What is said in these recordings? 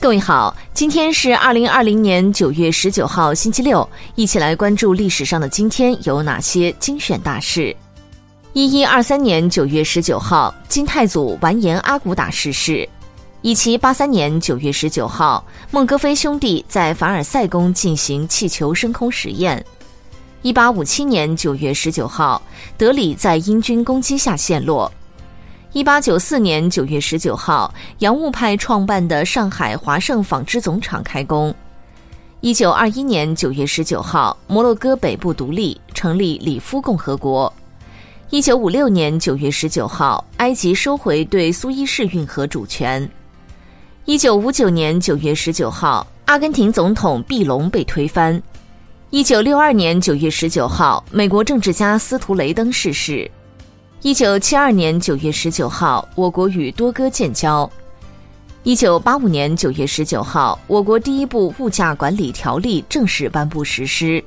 各位好，今天是二零二零年九月十九号，星期六，一起来关注历史上的今天有哪些精选大事。一一二三年九月十九号，金太祖完颜阿骨打逝世。一七八三年九月十九号，孟戈菲兄弟在凡尔赛宫进行气球升空实验。一八五七年九月十九号，德里在英军攻击下陷落。一八九四年九月十九号，洋务派创办的上海华盛纺织总厂开工。一九二一年九月十九号，摩洛哥北部独立，成立里夫共和国。一九五六年九月十九号，埃及收回对苏伊士运河主权。一九五九年九月十九号，阿根廷总统毕隆被推翻。一九六二年九月十九号，美国政治家斯图雷登逝世。一九七二年九月十九号，我国与多哥建交。一九八五年九月十九号，我国第一部物价管理条例正式颁布实施。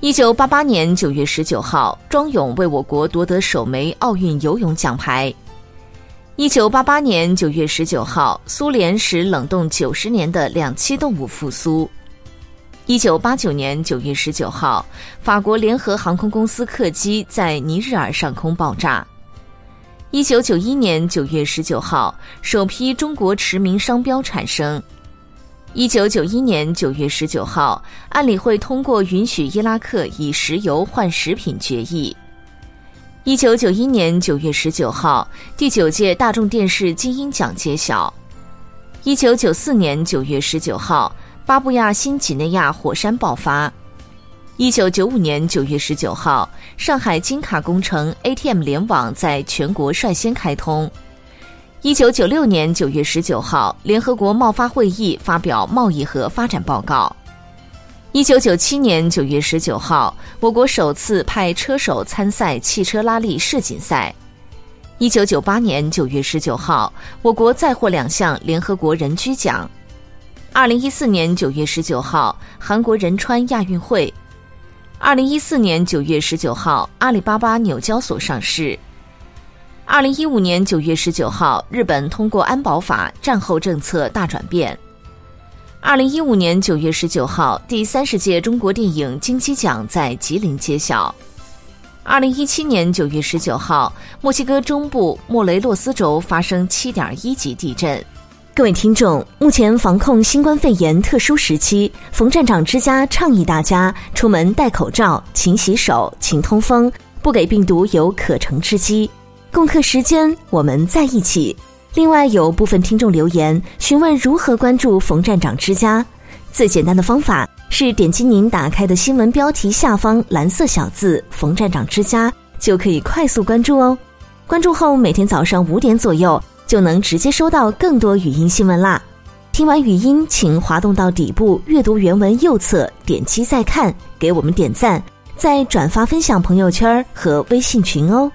一九八八年九月十九号，庄勇为我国夺得首枚奥运游泳奖牌。一九八八年九月十九号，苏联使冷冻九十年的两栖动物复苏。一九八九年九月十九号，法国联合航空公司客机在尼日尔上空爆炸。一九九一年九月十九号，首批中国驰名商标产生。一九九一年九月十九号，安理会通过允许伊拉克以石油换食品决议。一九九一年九月十九号，第九届大众电视金鹰奖揭晓。一九九四年九月十九号。巴布亚新几内亚火山爆发。一九九五年九月十九号，上海金卡工程 ATM 联网在全国率先开通。一九九六年九月十九号，联合国贸发会议发表贸易和发展报告。一九九七年九月十九号，我国首次派车手参赛汽车拉力世锦赛。一九九八年九月十九号，我国再获两项联合国人居奖。二零一四年九月十九号，韩国仁川亚运会；二零一四年九月十九号，阿里巴巴纽交所上市；二零一五年九月十九号，日本通过安保法，战后政策大转变；二零一五年九月十九号，第三十届中国电影金鸡奖在吉林揭晓；二零一七年九月十九号，墨西哥中部莫雷洛斯州发生七点一级地震。各位听众，目前防控新冠肺炎特殊时期，冯站长之家倡议大家出门戴口罩、勤洗手、勤通风，不给病毒有可乘之机。共克时间，我们在一起。另外，有部分听众留言询问如何关注冯站长之家，最简单的方法是点击您打开的新闻标题下方蓝色小字“冯站长之家”，就可以快速关注哦。关注后，每天早上五点左右。就能直接收到更多语音新闻啦！听完语音，请滑动到底部阅读原文右侧，点击再看，给我们点赞，再转发分享朋友圈和微信群哦。